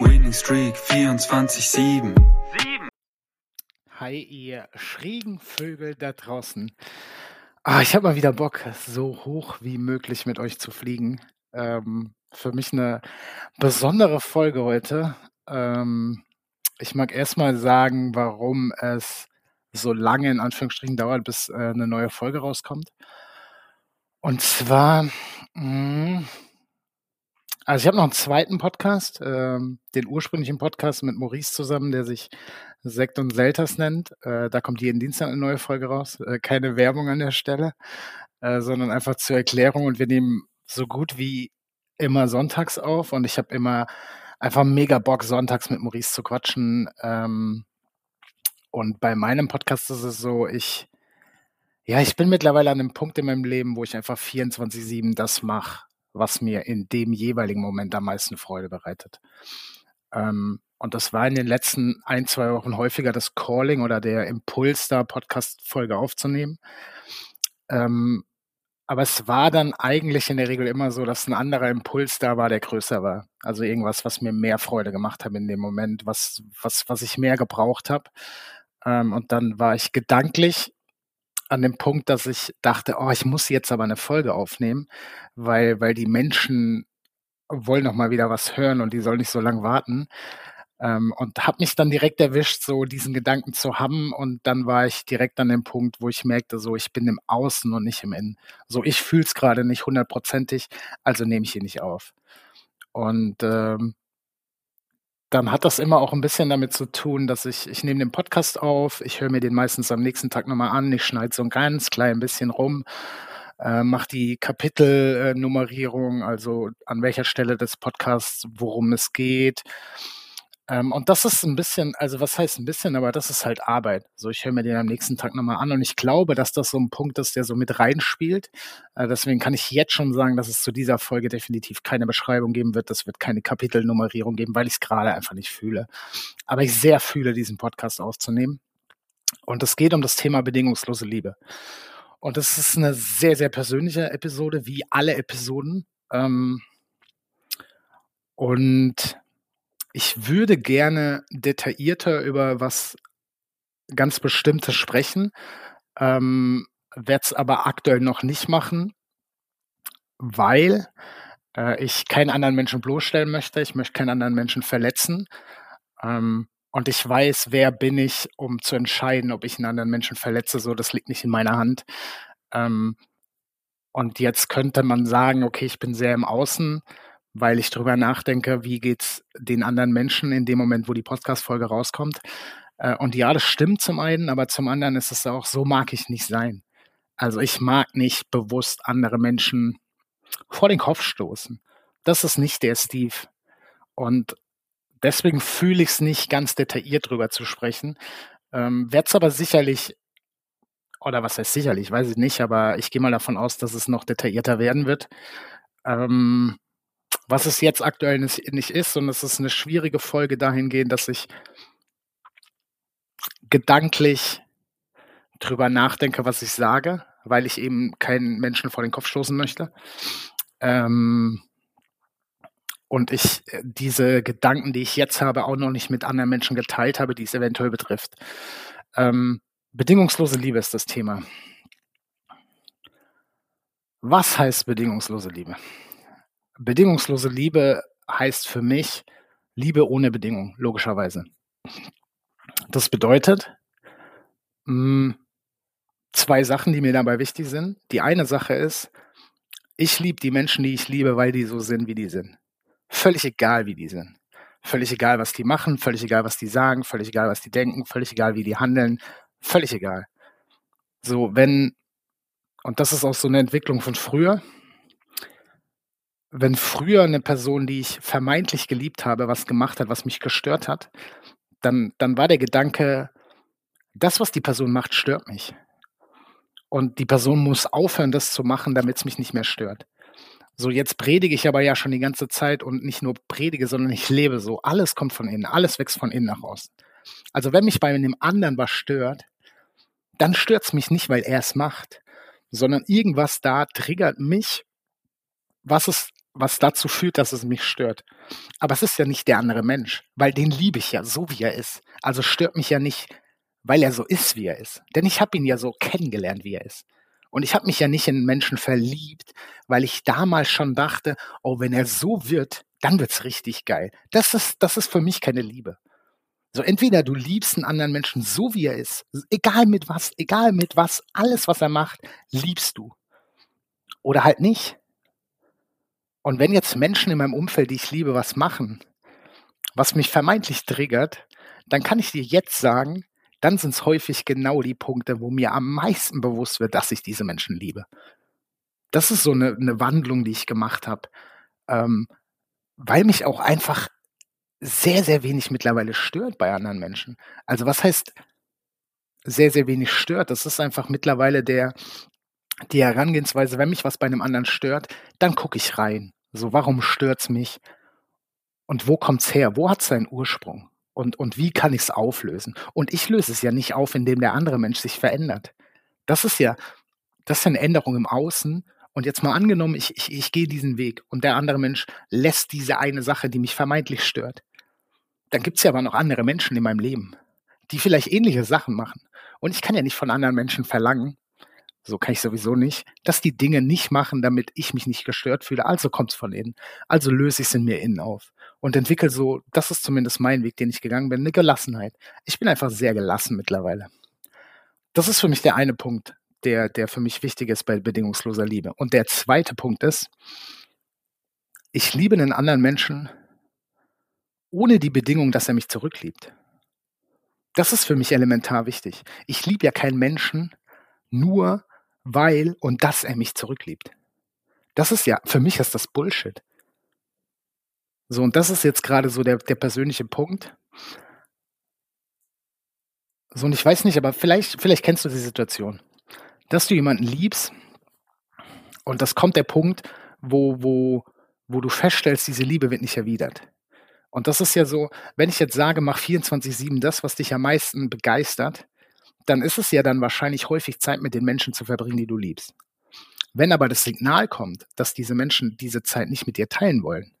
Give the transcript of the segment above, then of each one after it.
Winning Streak 24-7. Hi, ihr schrägen Vögel da draußen. Ah, ich habe mal wieder Bock, so hoch wie möglich mit euch zu fliegen. Ähm, für mich eine besondere Folge heute. Ähm, ich mag erstmal sagen, warum es so lange in Anführungsstrichen dauert, bis äh, eine neue Folge rauskommt. Und zwar, mh, also ich habe noch einen zweiten Podcast, ähm, den ursprünglichen Podcast mit Maurice zusammen, der sich Sekt und Selters nennt. Äh, da kommt jeden Dienstag eine neue Folge raus. Äh, keine Werbung an der Stelle, äh, sondern einfach zur Erklärung. Und wir nehmen so gut wie immer sonntags auf. Und ich habe immer einfach mega Bock, sonntags mit Maurice zu quatschen. Ähm, und bei meinem Podcast ist es so, ich, ja, ich bin mittlerweile an einem Punkt in meinem Leben, wo ich einfach 24-7 das mache, was mir in dem jeweiligen Moment am meisten Freude bereitet. Ähm, und das war in den letzten ein, zwei Wochen häufiger das Calling oder der Impuls, da Podcast-Folge aufzunehmen. Ähm, aber es war dann eigentlich in der Regel immer so, dass ein anderer Impuls da war, der größer war. Also irgendwas, was mir mehr Freude gemacht hat in dem Moment, was, was, was ich mehr gebraucht habe. Ähm, und dann war ich gedanklich an dem Punkt, dass ich dachte, oh, ich muss jetzt aber eine Folge aufnehmen, weil, weil die Menschen wollen noch mal wieder was hören und die sollen nicht so lange warten. Ähm, und habe mich dann direkt erwischt, so diesen Gedanken zu haben. Und dann war ich direkt an dem Punkt, wo ich merkte, so ich bin im Außen und nicht im Innen. So ich fühle es gerade nicht hundertprozentig, also nehme ich ihn nicht auf. Und ähm, dann hat das immer auch ein bisschen damit zu tun, dass ich, ich nehme den Podcast auf, ich höre mir den meistens am nächsten Tag nochmal an, ich schneide so ein ganz klein bisschen rum, äh, mache die Kapitelnummerierung, also an welcher Stelle des Podcasts, worum es geht, ähm, und das ist ein bisschen, also was heißt ein bisschen, aber das ist halt Arbeit. So, ich höre mir den am nächsten Tag nochmal an und ich glaube, dass das so ein Punkt ist, der so mit reinspielt. Äh, deswegen kann ich jetzt schon sagen, dass es zu dieser Folge definitiv keine Beschreibung geben wird. Das wird keine Kapitelnummerierung geben, weil ich es gerade einfach nicht fühle. Aber ich sehr fühle, diesen Podcast aufzunehmen. Und es geht um das Thema bedingungslose Liebe. Und das ist eine sehr, sehr persönliche Episode, wie alle Episoden. Ähm, und ich würde gerne detaillierter über was ganz Bestimmtes sprechen, ähm, werde es aber aktuell noch nicht machen, weil äh, ich keinen anderen Menschen bloßstellen möchte. Ich möchte keinen anderen Menschen verletzen. Ähm, und ich weiß, wer bin ich, um zu entscheiden, ob ich einen anderen Menschen verletze. So, das liegt nicht in meiner Hand. Ähm, und jetzt könnte man sagen, okay, ich bin sehr im Außen weil ich drüber nachdenke, wie geht's den anderen Menschen in dem Moment, wo die Podcast-Folge rauskommt. Äh, und ja, das stimmt zum einen, aber zum anderen ist es auch, so mag ich nicht sein. Also ich mag nicht bewusst andere Menschen vor den Kopf stoßen. Das ist nicht der Steve. Und deswegen fühle ich es nicht ganz detailliert drüber zu sprechen. Ähm, Werde es aber sicherlich, oder was heißt sicherlich, weiß ich nicht, aber ich gehe mal davon aus, dass es noch detaillierter werden wird. Ähm, was es jetzt aktuell nicht ist. Und es ist eine schwierige Folge dahingehend, dass ich gedanklich drüber nachdenke, was ich sage, weil ich eben keinen Menschen vor den Kopf stoßen möchte. Ähm, und ich äh, diese Gedanken, die ich jetzt habe, auch noch nicht mit anderen Menschen geteilt habe, die es eventuell betrifft. Ähm, bedingungslose Liebe ist das Thema. Was heißt bedingungslose Liebe? Bedingungslose Liebe heißt für mich Liebe ohne Bedingung, logischerweise. Das bedeutet, Hm, 2 Sachen, die mir dabei wichtig sind. Die eine Sache ist, ich liebe die Menschen, die ich liebe, weil die so sind, wie die sind. Völlig egal, wie die sind. Völlig egal, was die machen, völlig egal, was die sagen, völlig egal, was die denken, völlig egal, wie die handeln, völlig egal. So, wenn und das ist auch so eine Entwicklung von früher wenn früher eine Person, die ich vermeintlich geliebt habe, was gemacht hat, was mich gestört hat, dann dann war der Gedanke: „Das, was die Person macht, stört mich.“ Und die Person muss aufhören, das zu machen, damit es mich nicht mehr stört. So, jetzt predige ich aber ja schon die ganze Zeit und nicht nur predige, sondern ich lebe so. Alles kommt von innen, alles wächst von innen nach außen. Also, wenn mich bei einem anderen was stört, dann stört es mich nicht, weil er es macht, sondern irgendwas da triggert mich, was es was dazu führt, dass es mich stört. Aber es ist ja nicht der andere Mensch, weil den liebe ich ja so, wie er ist. Also stört mich ja nicht, weil er so ist, wie er ist. Denn ich habe ihn ja so kennengelernt, wie er ist. Und ich habe mich ja nicht in Menschen verliebt, weil ich damals schon dachte, oh, wenn er so wird, dann wird's richtig geil. Das ist, das ist für mich keine Liebe. So, entweder du liebst einen anderen Menschen so, wie er ist, egal mit was, egal mit was, alles, was er macht, liebst du. Oder halt nicht. Und wenn jetzt Menschen in meinem Umfeld, die ich liebe, was machen, was mich vermeintlich triggert, dann kann ich dir jetzt sagen, dann sind es häufig genau die Punkte, wo mir am meisten bewusst wird, dass ich diese Menschen liebe. Das ist so eine, eine Wandlung, die ich gemacht habe, ähm, weil mich auch einfach sehr, sehr wenig mittlerweile stört bei anderen Menschen. Also was heißt sehr, sehr wenig stört? Das ist einfach mittlerweile der, die Herangehensweise, wenn mich was bei einem anderen stört, dann gucke ich rein. So, warum stört's mich? Und wo kommt's her? Wo hat's seinen Ursprung? Und, und wie kann ich's auflösen? Und ich löse es ja nicht auf, indem der andere Mensch sich verändert. Das ist ja, das ist eine Änderung im Außen. Und jetzt mal angenommen, ich, ich, ich gehe diesen Weg und der andere Mensch lässt diese eine Sache, die mich vermeintlich stört. Dann gibt's ja aber noch andere Menschen in meinem Leben, die vielleicht ähnliche Sachen machen. Und ich kann ja nicht von anderen Menschen verlangen, so kann ich sowieso nicht, dass die Dinge nicht machen, damit ich mich nicht gestört fühle. Also kommt es von innen. Also löse ich es in mir innen auf und entwickle so, das ist zumindest mein Weg, den ich gegangen bin, eine Gelassenheit. Ich bin einfach sehr gelassen mittlerweile. Das ist für mich der eine Punkt, der, der für mich wichtig ist bei bedingungsloser Liebe. Und der zweite Punkt ist, ich liebe einen anderen Menschen ohne die Bedingung, dass er mich zurückliebt. Das ist für mich elementar wichtig. Ich liebe ja keinen Menschen nur, weil und dass er mich zurückliebt. Das ist ja, für mich ist das Bullshit. So, und das ist jetzt gerade so der, der persönliche Punkt. So, und ich weiß nicht, aber vielleicht, vielleicht kennst du die Situation, dass du jemanden liebst und das kommt der Punkt, wo, wo, wo du feststellst, diese Liebe wird nicht erwidert. Und das ist ja so, wenn ich jetzt sage, mach 24-7 das, was dich am meisten begeistert, dann ist es ja dann wahrscheinlich häufig Zeit mit den Menschen zu verbringen, die du liebst. Wenn aber das Signal kommt, dass diese Menschen diese Zeit nicht mit dir teilen wollen,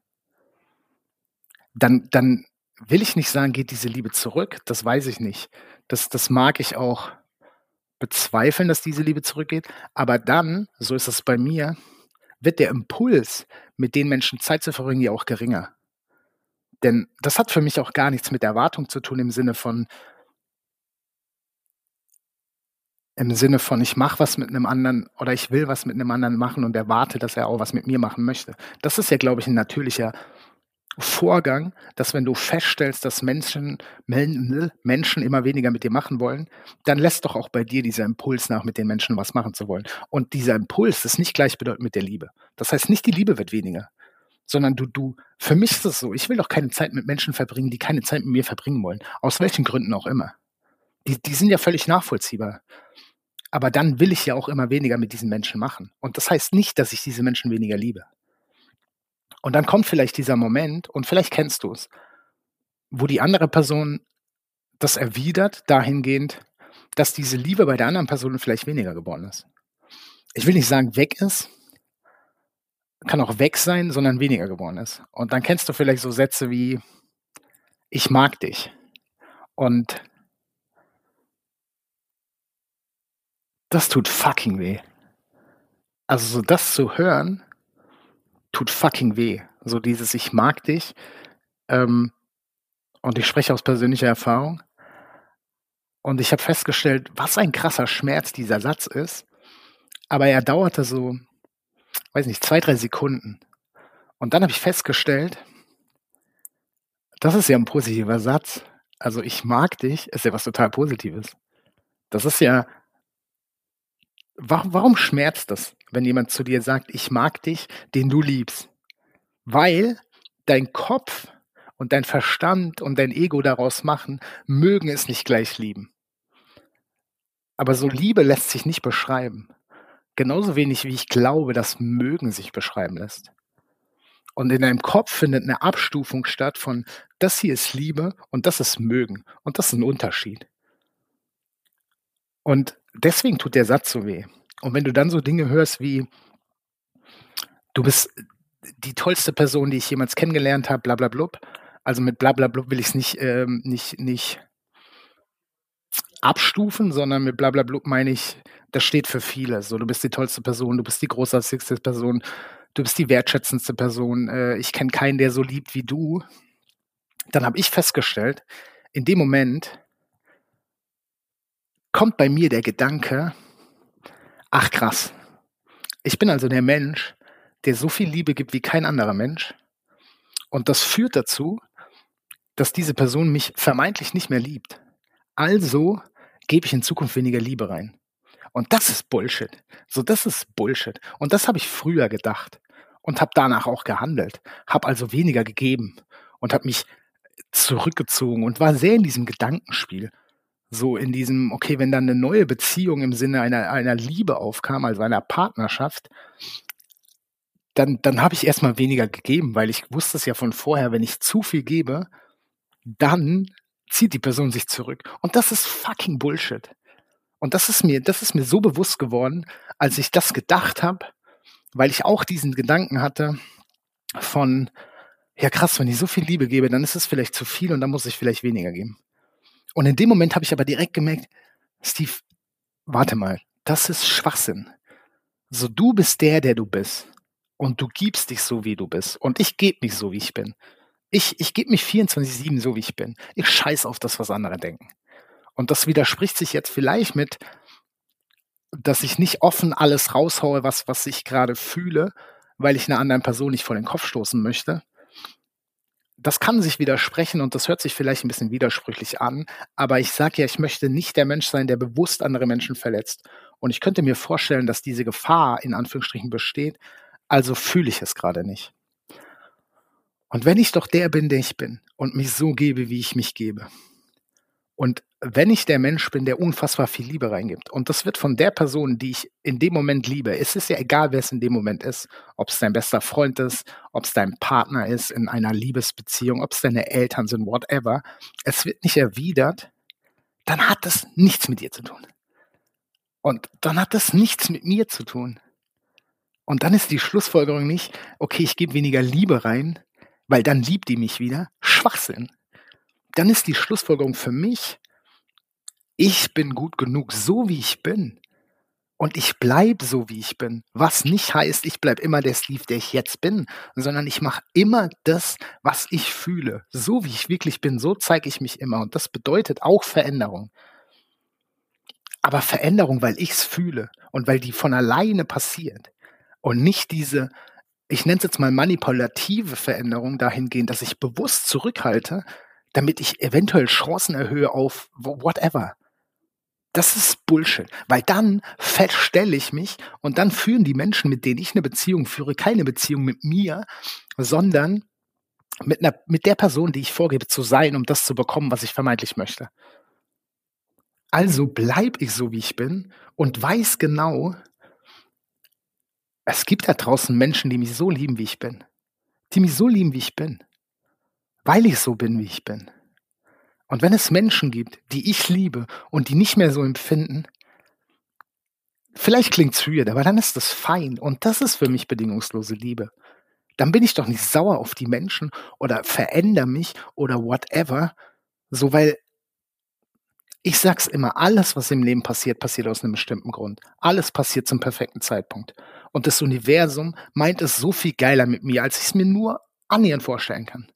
dann, dann will ich nicht sagen, geht diese Liebe zurück. Das weiß ich nicht. Das, das mag ich auch bezweifeln, dass diese Liebe zurückgeht. Aber dann, so ist es bei mir, wird der Impuls, mit den Menschen Zeit zu verbringen, ja auch geringer. Denn das hat für mich auch gar nichts mit Erwartung zu tun im Sinne von, im Sinne von, ich mache was mit einem anderen oder ich will was mit einem anderen machen und erwarte, dass er auch was mit mir machen möchte. Das ist ja, glaube ich, ein natürlicher Vorgang, dass wenn du feststellst, dass Menschen, Menschen immer weniger mit dir machen wollen, dann lässt doch auch bei dir dieser Impuls nach, mit den Menschen was machen zu wollen. Und dieser Impuls ist nicht gleichbedeutend mit der Liebe. Das heißt, nicht die Liebe wird weniger, sondern du, du, für mich ist es so, ich will doch keine Zeit mit Menschen verbringen, die keine Zeit mit mir verbringen wollen. Aus welchen Gründen auch immer. Die, die sind ja völlig nachvollziehbar. Aber dann will ich ja auch immer weniger mit diesen Menschen machen. Und das heißt nicht, dass ich diese Menschen weniger liebe. Und dann kommt vielleicht dieser Moment, und vielleicht kennst du es, wo die andere Person das erwidert, dahingehend, dass diese Liebe bei der anderen Person vielleicht weniger geworden ist. Ich will nicht sagen, weg ist, kann auch weg sein, sondern weniger geworden ist. Und dann kennst du vielleicht so Sätze wie, ich mag dich. Und Das tut fucking weh. Also so das zu hören, tut fucking weh. So dieses Ich mag dich. Ähm, und ich spreche aus persönlicher Erfahrung. Und ich habe festgestellt, was ein krasser Schmerz dieser Satz ist. Aber er dauerte so, weiß nicht, zwei, drei Sekunden. Und dann habe ich festgestellt, das ist ja ein positiver Satz. Also ich mag dich, ist ja was total Positives. Das ist ja, warum, warum schmerzt das, wenn jemand zu dir sagt, ich mag dich, den du liebst? Weil dein Kopf und dein Verstand und dein Ego daraus machen, mögen es nicht gleich lieben. Aber so Liebe lässt sich nicht beschreiben. Genauso wenig wie ich glaube, dass mögen sich beschreiben lässt. Und in deinem Kopf findet eine Abstufung statt von das hier ist Liebe und das ist mögen. Und das ist ein Unterschied. Und deswegen tut der Satz so weh. Und wenn du dann so Dinge hörst wie, du bist die tollste Person, die ich jemals kennengelernt habe, bla bla blub. Also mit bla bla blub will ich es nicht, ähm, nicht, nicht abstufen, sondern mit bla bla blub meine ich, das steht für viele. So, du bist die tollste Person, du bist die großartigste Person, du bist die wertschätzendste Person, äh, ich kenne keinen, der so liebt wie du. Dann habe ich festgestellt, in dem Moment kommt bei mir der Gedanke, ach krass, ich bin also der Mensch, der so viel Liebe gibt wie kein anderer Mensch. Und das führt dazu, dass diese Person mich vermeintlich nicht mehr liebt. Also gebe ich in Zukunft weniger Liebe rein. Und das ist Bullshit. So, das ist Bullshit. Und das habe ich früher gedacht und habe danach auch gehandelt. Habe also weniger gegeben und habe mich zurückgezogen und war sehr in diesem Gedankenspiel. So in diesem, okay, wenn dann eine neue Beziehung im Sinne einer, einer Liebe aufkam, also einer Partnerschaft, dann, dann habe ich erstmal weniger gegeben, weil ich wusste es ja von vorher, wenn ich zu viel gebe, dann zieht die Person sich zurück. Und das ist fucking Bullshit. Und das ist mir, das ist mir so bewusst geworden, als ich das gedacht habe, weil ich auch diesen Gedanken hatte von, ja krass, wenn ich so viel Liebe gebe, dann ist es vielleicht zu viel und dann muss ich vielleicht weniger geben. Und in dem Moment habe ich aber direkt gemerkt, Steve, warte mal, das ist Schwachsinn. So, du bist der, der du bist. Und du gibst dich so, wie du bist. Und ich gebe mich so, wie ich bin. Ich, ich gebe mich 24-7 so, wie ich bin. Ich scheiß auf das, was andere denken. Und das widerspricht sich jetzt vielleicht mit, dass ich nicht offen alles raushaue, was, was ich gerade fühle, weil ich einer anderen Person nicht vor den Kopf stoßen möchte. Das kann sich widersprechen und das hört sich vielleicht ein bisschen widersprüchlich an, aber ich sage ja, ich möchte nicht der Mensch sein, der bewusst andere Menschen verletzt. Und ich könnte mir vorstellen, dass diese Gefahr in Anführungsstrichen besteht, also fühle ich es gerade nicht. Und wenn ich doch der bin, der ich bin und mich so gebe, wie ich mich gebe, und wenn ich der Mensch bin, der unfassbar viel Liebe reingibt, und das wird von der Person, die ich in dem Moment liebe, es ist ja egal, wer es in dem Moment ist, ob es dein bester Freund ist, ob es dein Partner ist in einer Liebesbeziehung, ob es deine Eltern sind, whatever, es wird nicht erwidert, dann hat das nichts mit dir zu tun. Und dann hat das nichts mit mir zu tun. Und dann ist die Schlussfolgerung nicht, okay, ich gebe weniger Liebe rein, weil dann liebt die mich wieder. Schwachsinn dann ist die Schlussfolgerung für mich, ich bin gut genug, so wie ich bin. Und ich bleibe so, wie ich bin. Was nicht heißt, ich bleibe immer der Steve, der ich jetzt bin, sondern ich mache immer das, was ich fühle. So wie ich wirklich bin, so zeige ich mich immer. Und das bedeutet auch Veränderung. Aber Veränderung, weil ich es fühle und weil die von alleine passiert. Und nicht diese, ich nenne es jetzt mal manipulative Veränderung dahingehend, dass ich bewusst zurückhalte, damit ich eventuell Chancen erhöhe auf whatever. Das ist Bullshit, weil dann feststelle ich mich und dann führen die Menschen, mit denen ich eine Beziehung führe, keine Beziehung mit mir, sondern mit, einer, mit der Person, die ich vorgebe zu sein, um das zu bekommen, was ich vermeintlich möchte. Also bleibe ich so, wie ich bin und weiß genau, es gibt da draußen Menschen, die mich so lieben, wie ich bin. Die mich so lieben, wie ich bin weil ich so bin, wie ich bin. Und wenn es Menschen gibt, die ich liebe und die nicht mehr so empfinden, vielleicht klingt es weird, aber dann ist das fein. Und das ist für mich bedingungslose Liebe. Dann bin ich doch nicht sauer auf die Menschen oder verändere mich oder whatever. So, weil ich sag's immer, alles, was im Leben passiert, passiert aus einem bestimmten Grund. Alles passiert zum perfekten Zeitpunkt. Und das Universum meint es so viel geiler mit mir, als ich es mir nur annähernd vorstellen kann.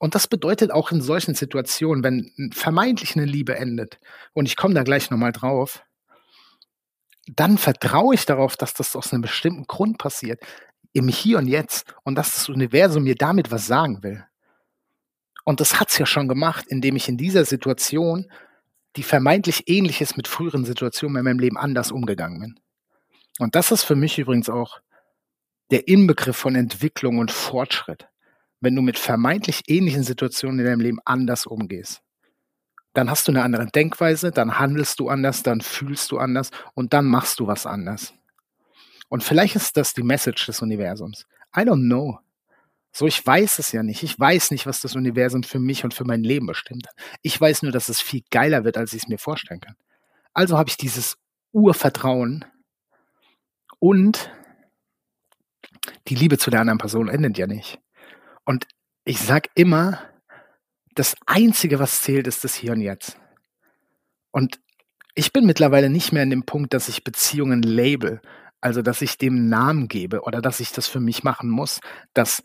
Und das bedeutet auch in solchen Situationen, wenn vermeintlich eine Liebe endet, und ich komme da gleich nochmal drauf, dann vertraue ich darauf, dass das aus einem bestimmten Grund passiert, im Hier und Jetzt, und dass das Universum mir damit was sagen will. Und das hat es ja schon gemacht, indem ich in dieser Situation, die vermeintlich ähnlich ist mit früheren Situationen in meinem Leben, anders umgegangen bin. Und das ist für mich übrigens auch der Inbegriff von Entwicklung und Fortschritt, wenn du mit vermeintlich ähnlichen Situationen in deinem Leben anders umgehst. Dann hast du eine andere Denkweise, dann handelst du anders, dann fühlst du anders und dann machst du was anders. Und vielleicht ist das die Message des Universums. I don't know. So, ich weiß es ja nicht. Ich weiß nicht, was das Universum für mich und für mein Leben bestimmt hat. Ich weiß nur, dass es viel geiler wird, als ich es mir vorstellen kann. Also habe ich dieses Urvertrauen und die Liebe zu der anderen Person endet ja nicht. Und ich sag immer, das Einzige, was zählt, ist das Hier und Jetzt. Und ich bin mittlerweile nicht mehr an dem Punkt, dass ich Beziehungen label, also dass ich dem Namen gebe oder dass ich das für mich machen muss, dass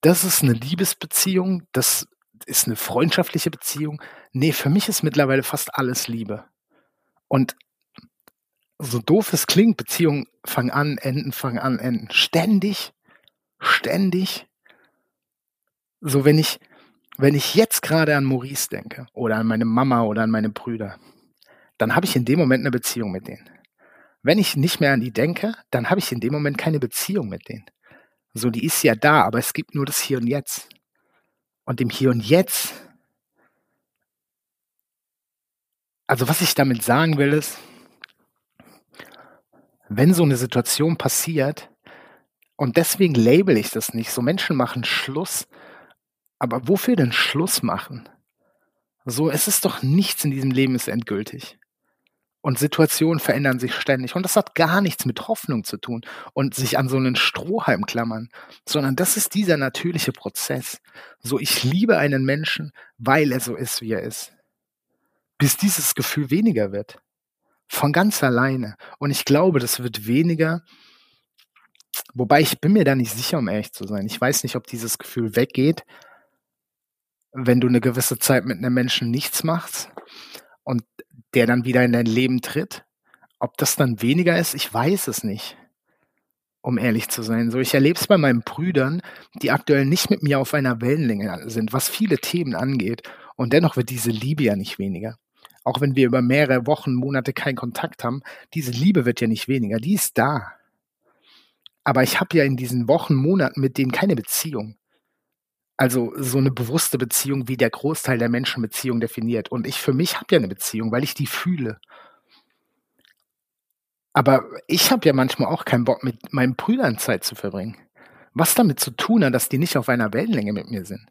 das ist eine Liebesbeziehung, das ist eine freundschaftliche Beziehung. Nee, für mich ist mittlerweile fast alles Liebe. Und so doof es klingt, Beziehungen fangen an, enden, fangen an, enden. Ständig, ständig. So, wenn ich, wenn ich jetzt gerade an Maurice denke oder an meine Mama oder an meine Brüder, dann habe ich in dem Moment eine Beziehung mit denen. Wenn ich nicht mehr an die denke, dann habe ich in dem Moment keine Beziehung mit denen. So, die ist ja da, aber es gibt nur das Hier und Jetzt. Und im Hier und Jetzt, also was ich damit sagen will, ist, wenn so eine Situation passiert, und deswegen label ich das nicht, so Menschen machen Schluss, aber wofür denn Schluss machen? So, es ist doch nichts in diesem Leben ist endgültig. Und Situationen verändern sich ständig. Und das hat gar nichts mit Hoffnung zu tun und sich an so einen Strohhalm klammern, sondern das ist dieser natürliche Prozess. So, ich liebe einen Menschen, weil er so ist, wie er ist. Bis dieses Gefühl weniger wird. Von ganz alleine. Und ich glaube, das wird weniger. Wobei ich bin mir da nicht sicher, um ehrlich zu sein. Ich weiß nicht, ob dieses Gefühl weggeht, wenn du eine gewisse Zeit mit einem Menschen nichts machst und der dann wieder in dein Leben tritt. Ob das dann weniger ist, ich weiß es nicht. Um ehrlich zu sein. So, ich erlebe es bei meinen Brüdern, die aktuell nicht mit mir auf einer Wellenlänge sind, was viele Themen angeht. Und dennoch wird diese Liebe ja nicht weniger auch wenn wir über mehrere Wochen, Monate keinen Kontakt haben, diese Liebe wird ja nicht weniger, die ist da. Aber ich habe ja in diesen Wochen, Monaten mit denen keine Beziehung. Also so eine bewusste Beziehung, wie der Großteil der Menschen Beziehung definiert. Und ich für mich habe ja eine Beziehung, weil ich die fühle. Aber ich habe ja manchmal auch keinen Bock, mit meinen Brüdern Zeit zu verbringen. Was damit zu tun hat, dass die nicht auf einer Wellenlänge mit mir sind.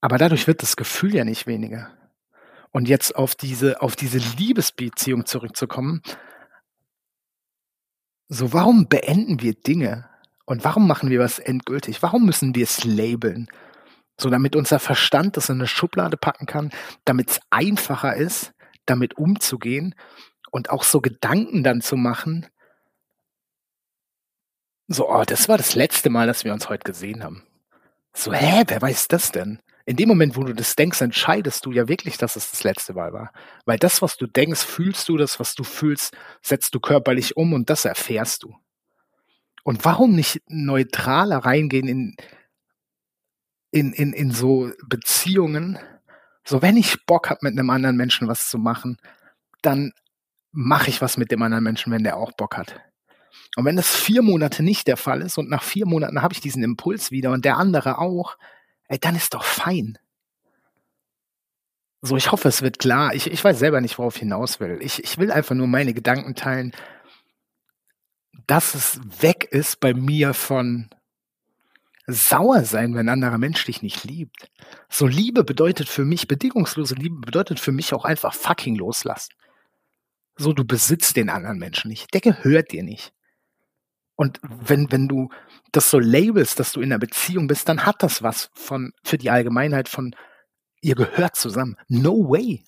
Aber dadurch wird das Gefühl ja nicht weniger. Und jetzt auf diese, auf diese Liebesbeziehung zurückzukommen. So, warum beenden wir Dinge? Und warum machen wir was endgültig? Warum müssen wir es labeln? So, damit unser Verstand das in eine Schublade packen kann, damit es einfacher ist, damit umzugehen und auch so Gedanken dann zu machen. So, oh, das war das letzte Mal, dass wir uns heute gesehen haben. So, hä, wer weiß das denn? In dem Moment, wo du das denkst, entscheidest du ja wirklich, dass es das letzte Mal war. Weil das, was du denkst, fühlst du, das, was du fühlst, setzt du körperlich um und das erfährst du. Und warum nicht neutraler reingehen in, in, in, in so Beziehungen? So, wenn ich Bock habe, mit einem anderen Menschen was zu machen, dann mache ich was mit dem anderen Menschen, wenn der auch Bock hat. Und wenn das vier Monate nicht der Fall ist und nach vier Monaten habe ich diesen Impuls wieder und der andere auch, ey, dann ist doch fein. So, ich hoffe, es wird klar. Ich, ich weiß selber nicht, worauf ich hinaus will. Ich, ich will einfach nur meine Gedanken teilen, dass es weg ist bei mir von sauer sein, wenn ein anderer Mensch dich nicht liebt. So Liebe bedeutet für mich, bedingungslose Liebe bedeutet für mich auch einfach fucking loslassen. So, du besitzt den anderen Menschen nicht. Der gehört dir nicht. Und wenn, wenn du das so labelst, dass du in einer Beziehung bist, dann hat das was von, für die Allgemeinheit von, ihr gehört zusammen. No way.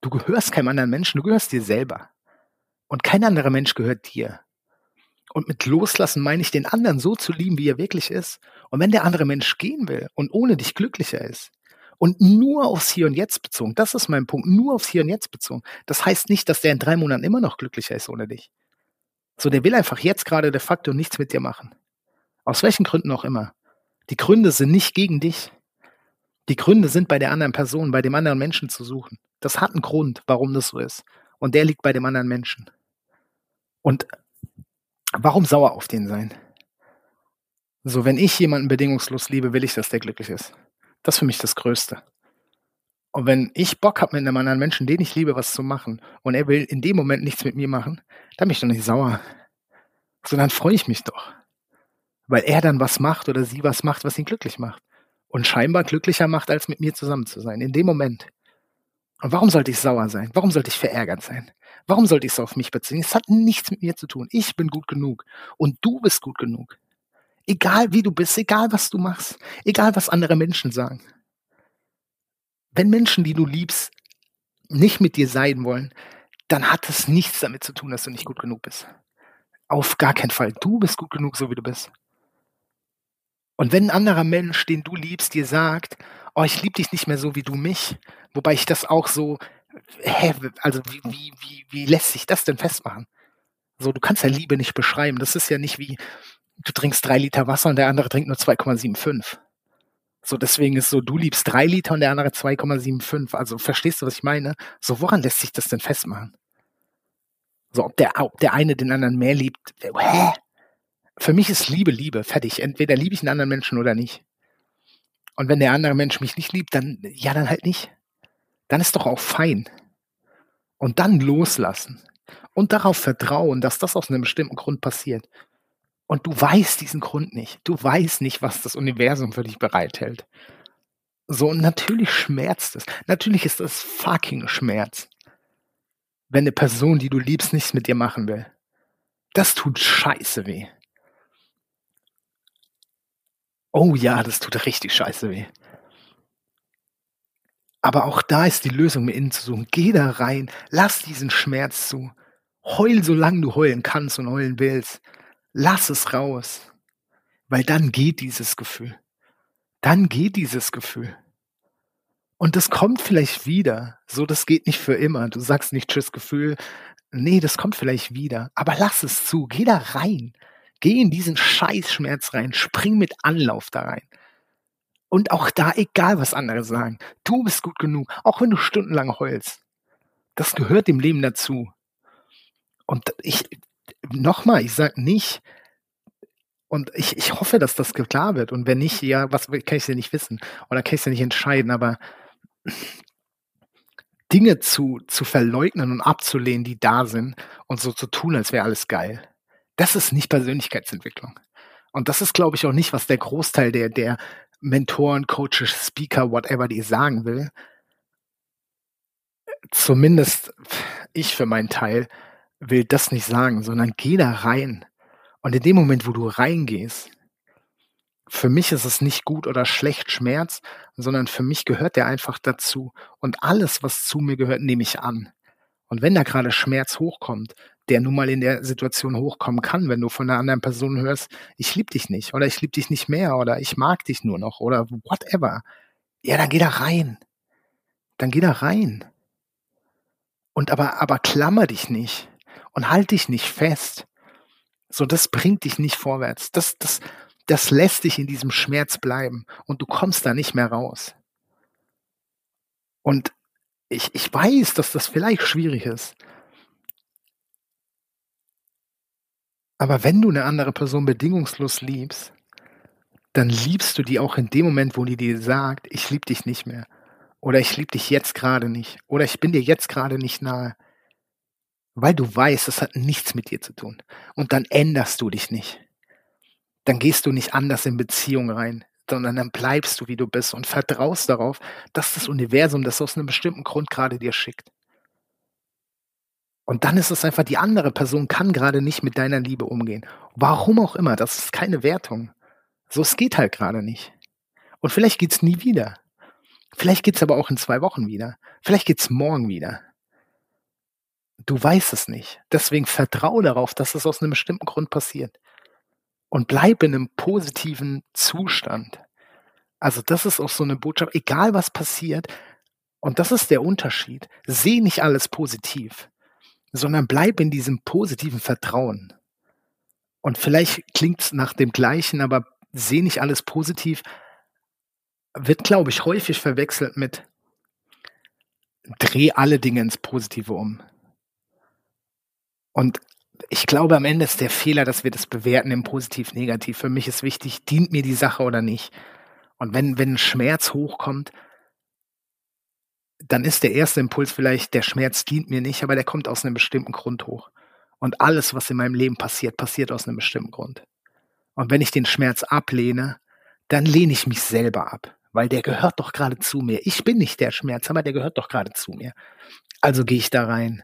Du gehörst keinem anderen Menschen, du gehörst dir selber. Und kein anderer Mensch gehört dir. Und mit loslassen meine ich, den anderen so zu lieben, wie er wirklich ist. Und wenn der andere Mensch gehen will und ohne dich glücklicher ist und nur aufs Hier und Jetzt bezogen, das ist mein Punkt, nur aufs Hier und Jetzt bezogen. Das heißt nicht, dass der in drei Monaten immer noch glücklicher ist ohne dich. So, der will einfach jetzt gerade de facto nichts mit dir machen. Aus welchen Gründen auch immer. Die Gründe sind nicht gegen dich. Die Gründe sind bei der anderen Person, bei dem anderen Menschen zu suchen. Das hat einen Grund, warum das so ist. Und der liegt bei dem anderen Menschen. Und warum sauer auf den sein? So, wenn ich jemanden bedingungslos liebe, will ich, dass der glücklich ist. Das ist für mich das Größte. Und wenn ich Bock habe mit einem anderen Menschen, den ich liebe, was zu machen, und er will in dem Moment nichts mit mir machen, dann bin ich doch nicht sauer. Sondern freue ich mich doch. Weil er dann was macht oder sie was macht, was ihn glücklich macht. Und scheinbar glücklicher macht, als mit mir zusammen zu sein. In dem Moment. Und warum sollte ich sauer sein? Warum sollte ich verärgert sein? Warum sollte ich es auf mich beziehen? Es hat nichts mit mir zu tun. Ich bin gut genug. Und du bist gut genug. Egal wie du bist, egal was du machst, egal was andere Menschen sagen. Wenn Menschen, die du liebst, nicht mit dir sein wollen, dann hat es nichts damit zu tun, dass du nicht gut genug bist. Auf gar keinen Fall. Du bist gut genug, so wie du bist. Und wenn ein anderer Mensch, den du liebst, dir sagt, oh, ich liebe dich nicht mehr so wie du mich, wobei ich das auch so, hä, also wie, wie, wie, wie lässt sich das denn festmachen? So, du kannst ja Liebe nicht beschreiben. Das ist ja nicht wie, du trinkst drei Liter Wasser und der andere trinkt nur 2,75. So, deswegen ist so, du liebst drei Liter und der andere 2,75. Also, verstehst du, was ich meine? So, woran lässt sich das denn festmachen? So, ob der, ob der eine den anderen mehr liebt. Hä? Für mich ist Liebe Liebe. Fertig. Entweder liebe ich einen anderen Menschen oder nicht. Und wenn der andere Mensch mich nicht liebt, dann, ja, dann halt nicht. Dann ist doch auch fein. Und dann loslassen. Und darauf vertrauen, dass das aus einem bestimmten Grund passiert. Und du weißt diesen Grund nicht. Du weißt nicht, was das Universum für dich bereithält. So, und natürlich schmerzt es. Natürlich ist es fucking Schmerz. Wenn eine Person, die du liebst, nichts mit dir machen will. Das tut scheiße weh. Oh ja, das tut richtig scheiße weh. Aber auch da ist die Lösung, mir innen zu suchen. Geh da rein, lass diesen Schmerz zu. Heul, solange du heulen kannst und heulen willst. Lass es raus. Weil dann geht dieses Gefühl. Dann geht dieses Gefühl. Und das kommt vielleicht wieder. So, das geht nicht für immer. Du sagst nicht Tschüss Gefühl. Nee, das kommt vielleicht wieder. Aber lass es zu. Geh da rein. Geh in diesen Scheißschmerz rein. Spring mit Anlauf da rein. Und auch da, egal was andere sagen, du bist gut genug, auch wenn du stundenlang heulst. Das gehört dem Leben dazu. Und ich, nochmal, ich sag nicht, und ich, ich hoffe, dass das klar wird. Und wenn nicht, ja, was kann ich ja nicht wissen? Oder kann ich ja nicht entscheiden, aber Dinge zu, zu verleugnen und abzulehnen, die da sind und so zu tun, als wäre alles geil. Das ist nicht Persönlichkeitsentwicklung. Und das ist, glaube ich, auch nicht, was der Großteil der, der Mentoren, Coaches, Speaker, whatever, die sagen will. Zumindest ich für meinen Teil will das nicht sagen, sondern geh da rein. Und in dem Moment, wo du reingehst, für mich ist es nicht gut oder schlecht Schmerz, sondern für mich gehört der einfach dazu. Und alles, was zu mir gehört, nehme ich an. Und wenn da gerade Schmerz hochkommt, der nun mal in der Situation hochkommen kann, wenn du von einer anderen Person hörst, ich liebe dich nicht oder ich liebe dich nicht mehr oder ich mag dich nur noch oder whatever. Ja, dann geh da rein. Dann geh da rein. Und aber, aber klammer dich nicht und halt dich nicht fest. So, das bringt dich nicht vorwärts. Das, das, das lässt dich in diesem Schmerz bleiben und du kommst da nicht mehr raus. Und ich, ich weiß, dass das vielleicht schwierig ist. Aber wenn du eine andere Person bedingungslos liebst, dann liebst du die auch in dem Moment, wo die dir sagt, ich liebe dich nicht mehr. Oder ich liebe dich jetzt gerade nicht. Oder ich bin dir jetzt gerade nicht nahe. Weil du weißt, es hat nichts mit dir zu tun. Und dann änderst du dich nicht. Dann gehst du nicht anders in Beziehung rein, sondern dann bleibst du, wie du bist und vertraust darauf, dass das Universum das aus einem bestimmten Grund gerade dir schickt. Und dann ist es einfach, die andere Person kann gerade nicht mit deiner Liebe umgehen. Warum auch immer, das ist keine Wertung. So, es geht halt gerade nicht. Und vielleicht geht's nie wieder. Vielleicht geht's aber auch in zwei Wochen wieder. Vielleicht geht's morgen wieder. Du weißt es nicht. Deswegen vertraue darauf, dass es aus einem bestimmten Grund passiert. Und bleib in einem positiven Zustand. Also das ist auch so eine Botschaft, egal was passiert. Und das ist der Unterschied. Seh nicht alles positiv, sondern bleib in diesem positiven Vertrauen. Und vielleicht klingt es nach dem gleichen, aber seh nicht alles positiv, wird, glaube ich, häufig verwechselt mit dreh alle Dinge ins Positive um. Und ich glaube, am Ende ist der Fehler, dass wir das bewerten im Positiv, Negativ. Für mich ist wichtig, dient mir die Sache oder nicht. Und wenn, wenn ein Schmerz hochkommt, dann ist der erste Impuls vielleicht, der Schmerz dient mir nicht, aber der kommt aus einem bestimmten Grund hoch. Und alles, was in meinem Leben passiert, passiert aus einem bestimmten Grund. Und wenn ich den Schmerz ablehne, dann lehne ich mich selber ab, weil der gehört doch gerade zu mir. Ich bin nicht der Schmerz, aber der gehört doch gerade zu mir. Also gehe ich da rein.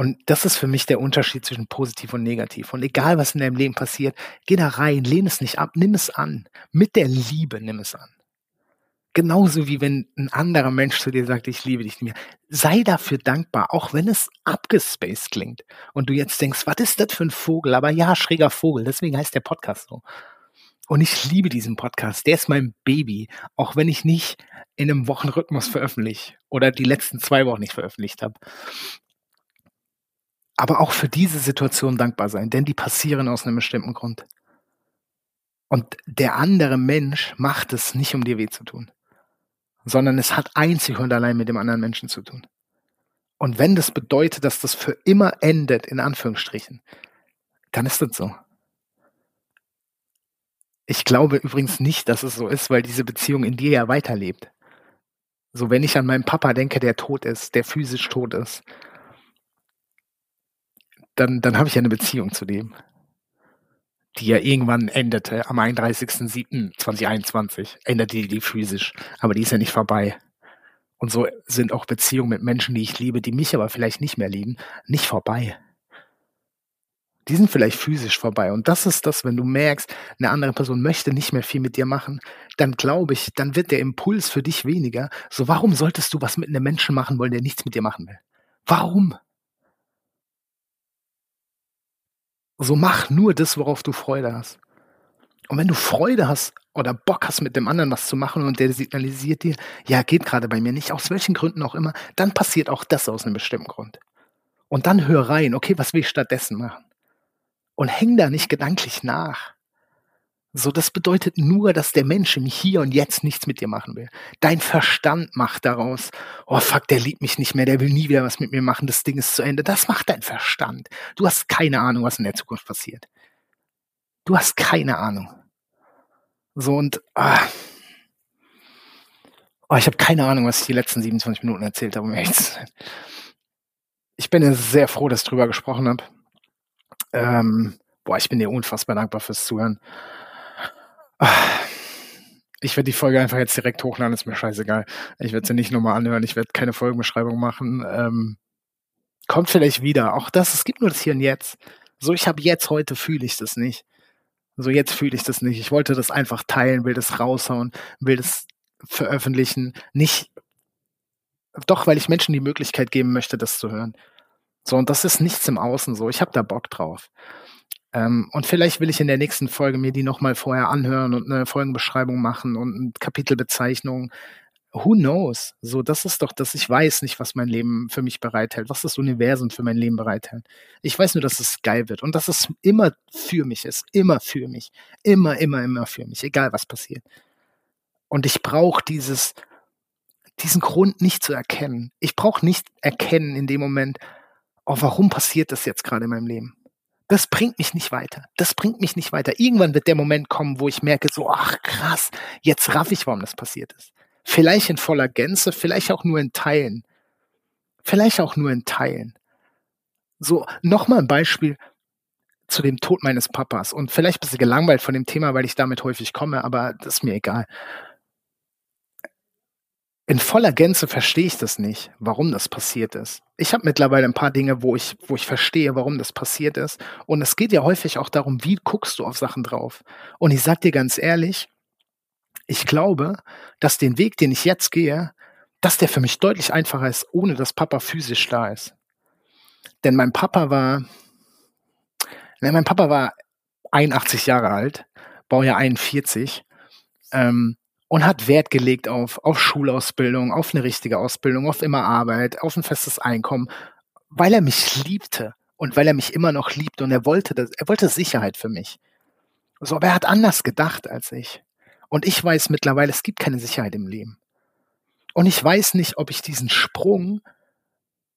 Und das ist für mich der Unterschied zwischen positiv und negativ. Und egal, was in deinem Leben passiert, geh da rein, lehne es nicht ab, nimm es an. Mit der Liebe nimm es an. Genauso wie wenn ein anderer Mensch zu dir sagt, ich liebe dich nicht mehr. Sei dafür dankbar, auch wenn es abgespaced klingt. Und du jetzt denkst, was ist das für ein Vogel? Aber ja, schräger Vogel. Deswegen heißt der Podcast so. Und ich liebe diesen Podcast. Der ist mein Baby. Auch wenn ich nicht in einem Wochenrhythmus veröffentliche oder die letzten zwei Wochen nicht veröffentlicht habe aber auch für diese Situation dankbar sein, denn die passieren aus einem bestimmten Grund. Und der andere Mensch macht es nicht, um dir weh zu tun, sondern es hat einzig und allein mit dem anderen Menschen zu tun. Und wenn das bedeutet, dass das für immer endet, in Anführungsstrichen, dann ist das so. Ich glaube übrigens nicht, dass es so ist, weil diese Beziehung in dir ja weiterlebt. So, wenn ich an meinen Papa denke, der tot ist, der physisch tot ist, dann, dann habe ich ja eine Beziehung zu dem, die ja irgendwann endete am 31.07.2021, endete die physisch, aber die ist ja nicht vorbei. Und so sind auch Beziehungen mit Menschen, die ich liebe, die mich aber vielleicht nicht mehr lieben, nicht vorbei. Die sind vielleicht physisch vorbei. Und das ist das, wenn du merkst, eine andere Person möchte nicht mehr viel mit dir machen, dann glaube ich, dann wird der Impuls für dich weniger. So, warum solltest du was mit einem Menschen machen wollen, der nichts mit dir machen will? Warum? So mach nur das, worauf du Freude hast. Und wenn du Freude hast oder Bock hast, mit dem anderen was zu machen und der signalisiert dir, ja, geht gerade bei mir nicht, aus welchen Gründen auch immer, dann passiert auch das aus einem bestimmten Grund. Und dann hör rein, okay, was will ich stattdessen machen? Und häng da nicht gedanklich nach. So, das bedeutet nur, dass der Mensch im Hier und Jetzt nichts mit dir machen will. Dein Verstand macht daraus, oh fuck, der liebt mich nicht mehr, der will nie wieder was mit mir machen, das Ding ist zu Ende. Das macht dein Verstand. Du hast keine Ahnung, was in der Zukunft passiert. Du hast keine Ahnung. So und ah, oh, ich habe keine Ahnung, was ich die letzten 27 Minuten erzählt habe. Ich bin sehr froh, dass ich drüber gesprochen habe. Ähm, boah, ich bin dir unfassbar dankbar fürs Zuhören. Ich werde die Folge einfach jetzt direkt hochladen, ist mir scheißegal. Ich werde sie nicht nochmal anhören, ich werde keine Folgenbeschreibung machen. Ähm, kommt vielleicht wieder. Auch das, es gibt nur das Hier und Jetzt. So, ich habe jetzt, heute fühle ich das nicht. So, jetzt fühle ich das nicht. Ich wollte das einfach teilen, will das raushauen, will das veröffentlichen. Nicht, doch, weil ich Menschen die Möglichkeit geben möchte, das zu hören. So, und das ist nichts im Außen so. Ich habe da Bock drauf. Ähm, und vielleicht will ich in der nächsten Folge mir die nochmal vorher anhören und eine Folgenbeschreibung machen und eine Kapitelbezeichnung. Who knows? So, das ist doch, dass ich weiß nicht, was mein Leben für mich bereithält, was das Universum für mein Leben bereithält. Ich weiß nur, dass es geil wird und dass es immer für mich ist, immer für mich, immer, immer, immer für mich, egal was passiert. Und ich brauche dieses, diesen Grund nicht zu erkennen. Ich brauche nicht erkennen in dem Moment, oh, warum passiert das jetzt gerade in meinem Leben? Das bringt mich nicht weiter. Das bringt mich nicht weiter. Irgendwann wird der Moment kommen, wo ich merke, so, ach krass, jetzt raff ich, warum das passiert ist. Vielleicht in voller Gänze, vielleicht auch nur in Teilen. Vielleicht auch nur in Teilen. So, nochmal ein Beispiel zu dem Tod meines Papas. Und vielleicht bist du gelangweilt von dem Thema, weil ich damit häufig komme, aber das ist mir egal in voller Gänze verstehe ich das nicht, warum das passiert ist. Ich habe mittlerweile ein paar Dinge, wo ich, wo ich verstehe, warum das passiert ist. Und es geht ja häufig auch darum, wie guckst du auf Sachen drauf. Und ich sag dir ganz ehrlich, ich glaube, dass den Weg, den ich jetzt gehe, dass der für mich deutlich einfacher ist, ohne dass Papa physisch da ist. Denn mein Papa war, ne, mein Papa war 81 Jahre alt, Baujahr 41, ähm, und hat Wert gelegt auf, auf Schulausbildung, auf eine richtige Ausbildung, auf immer Arbeit, auf ein festes Einkommen, weil er mich liebte und weil er mich immer noch liebt und er wollte das, er wollte Sicherheit für mich. So, aber er hat anders gedacht als ich. Und ich weiß mittlerweile, es gibt keine Sicherheit im Leben. Und ich weiß nicht, ob ich diesen Sprung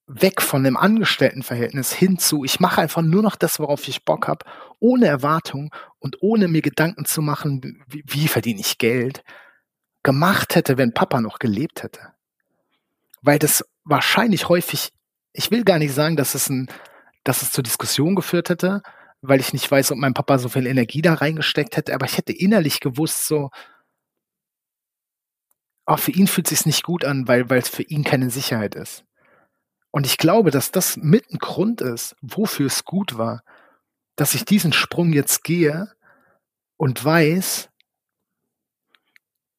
weg von dem Angestelltenverhältnis hin zu, ich mache einfach nur noch das, worauf ich Bock habe, ohne Erwartung und ohne mir Gedanken zu machen, wie, wie verdiene ich Geld, gemacht hätte, wenn Papa noch gelebt hätte. Weil das wahrscheinlich häufig, ich will gar nicht sagen, dass es ein, dass es zur Diskussion geführt hätte, weil ich nicht weiß, ob mein Papa so viel Energie da reingesteckt hätte, aber ich hätte innerlich gewusst, so, oh, für ihn fühlt es sich nicht gut an, weil es für ihn keine Sicherheit ist. Und ich glaube, dass das mit ein Grund ist, wofür es gut war, dass ich diesen Sprung jetzt gehe und weiß,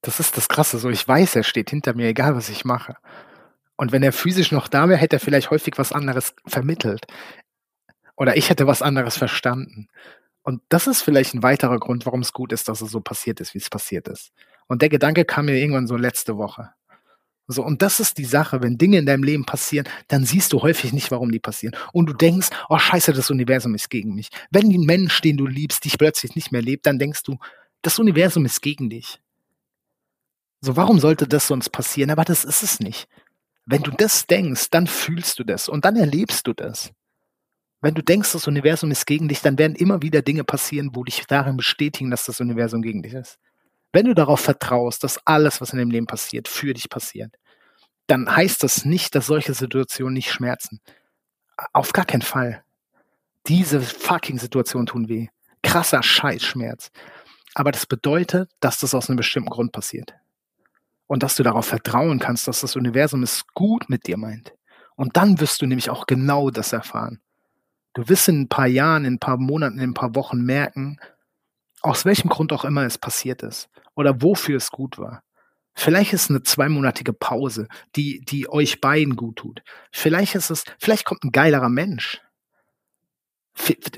das ist das Krasse, so ich weiß, er steht hinter mir, egal was ich mache. Und wenn er physisch noch da wäre, hätte er vielleicht häufig was anderes vermittelt. Oder ich hätte was anderes verstanden. Und das ist vielleicht ein weiterer Grund, warum es gut ist, dass es so passiert ist, wie es passiert ist. Und der Gedanke kam mir irgendwann so letzte Woche. So, und das ist die Sache, wenn Dinge in deinem Leben passieren, dann siehst du häufig nicht, warum die passieren. Und du denkst, oh scheiße, das Universum ist gegen mich. Wenn ein Mensch, den du liebst, dich plötzlich nicht mehr lebt, dann denkst du, das Universum ist gegen dich. So, warum sollte das sonst passieren? Aber das ist es nicht. Wenn du das denkst, dann fühlst du das und dann erlebst du das. Wenn du denkst, das Universum ist gegen dich, dann werden immer wieder Dinge passieren, wo dich darin bestätigen, dass das Universum gegen dich ist. Wenn du darauf vertraust, dass alles, was in deinem Leben passiert, für dich passiert, dann heißt das nicht, dass solche Situationen nicht schmerzen. Auf gar keinen Fall. Diese fucking Situationen tun weh. Krasser Scheißschmerz. Aber das bedeutet, dass das aus einem bestimmten Grund passiert. Und dass du darauf vertrauen kannst, dass das Universum es gut mit dir meint. Und dann wirst du nämlich auch genau das erfahren. Du wirst in ein paar Jahren, in ein paar Monaten, in ein paar Wochen merken, aus welchem Grund auch immer es passiert ist oder wofür es gut war. Vielleicht ist es eine zweimonatige Pause, die, die euch beiden gut tut. Vielleicht ist es, vielleicht kommt ein geilerer Mensch.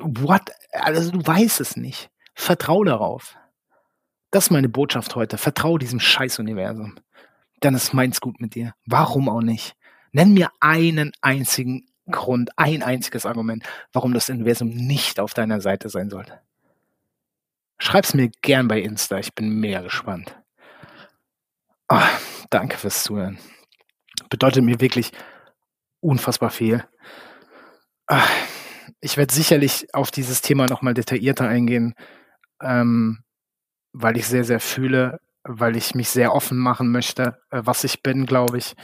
What? Also du weißt es nicht. Vertrau darauf. Das ist meine Botschaft heute. Vertrau diesem Scheiß-Universum. Dann ist meins gut mit dir. Warum auch nicht? Nenn mir einen einzigen Grund, ein einziges Argument, warum das Universum nicht auf deiner Seite sein sollte. Schreib's mir gern bei Insta, ich bin mega gespannt. Oh, danke fürs Zuhören. Bedeutet mir wirklich unfassbar viel. Ah, ich werde sicherlich auf dieses Thema nochmal detaillierter eingehen, ähm, weil ich sehr, sehr fühle, weil ich mich sehr offen machen möchte, äh, was ich bin, glaube ich.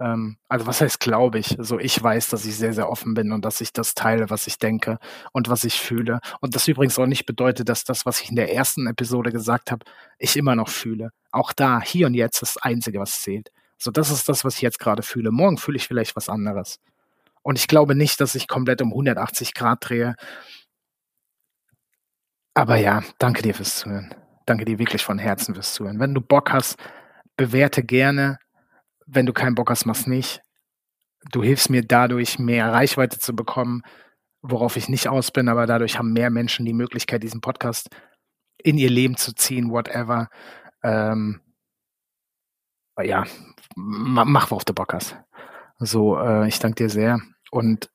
Ähm, also was heißt glaube ich? Also ich weiß, dass ich sehr, sehr offen bin und dass ich das teile, was ich denke und was ich fühle. Und das übrigens auch nicht bedeutet, dass das, was ich in der ersten Episode gesagt habe, ich immer noch fühle. Auch da, hier und jetzt, das Einzige, was zählt. So, das ist das, was ich jetzt gerade fühle. Morgen fühle ich vielleicht was anderes. Und ich glaube nicht, dass ich komplett um 180 Grad drehe. Aber ja, danke dir fürs Zuhören. Danke dir wirklich von Herzen fürs Zuhören. Wenn du Bock hast, bewerte gerne wenn du keinen Bock hast, mach's nicht. Du hilfst mir dadurch, mehr Reichweite zu bekommen, worauf ich nicht aus bin, aber dadurch haben mehr Menschen die Möglichkeit, diesen Podcast in ihr Leben zu ziehen, whatever. Ähm, ja, mach, worauf du Bock hast. So, äh, ich danke dir sehr und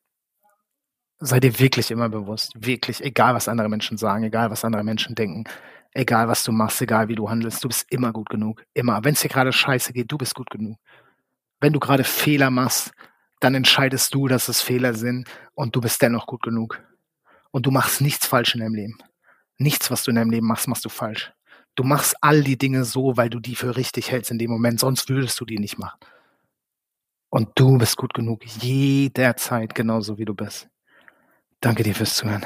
sei dir wirklich immer bewusst, wirklich, egal was andere Menschen sagen, egal was andere Menschen denken, egal was du machst, egal wie du handelst, du bist immer gut genug. Immer. Wenn es dir gerade scheiße geht, du bist gut genug wenn du gerade Fehler machst, dann entscheidest du, dass es Fehler sind und du bist dennoch gut genug. Und du machst nichts falsch in deinem Leben. Nichts, was du in deinem Leben machst, machst du falsch. Du machst all die Dinge so, weil du die für richtig hältst in dem Moment, sonst würdest du die nicht machen. Und du bist gut genug, jederzeit genauso wie du bist. Danke dir fürs Zuhören.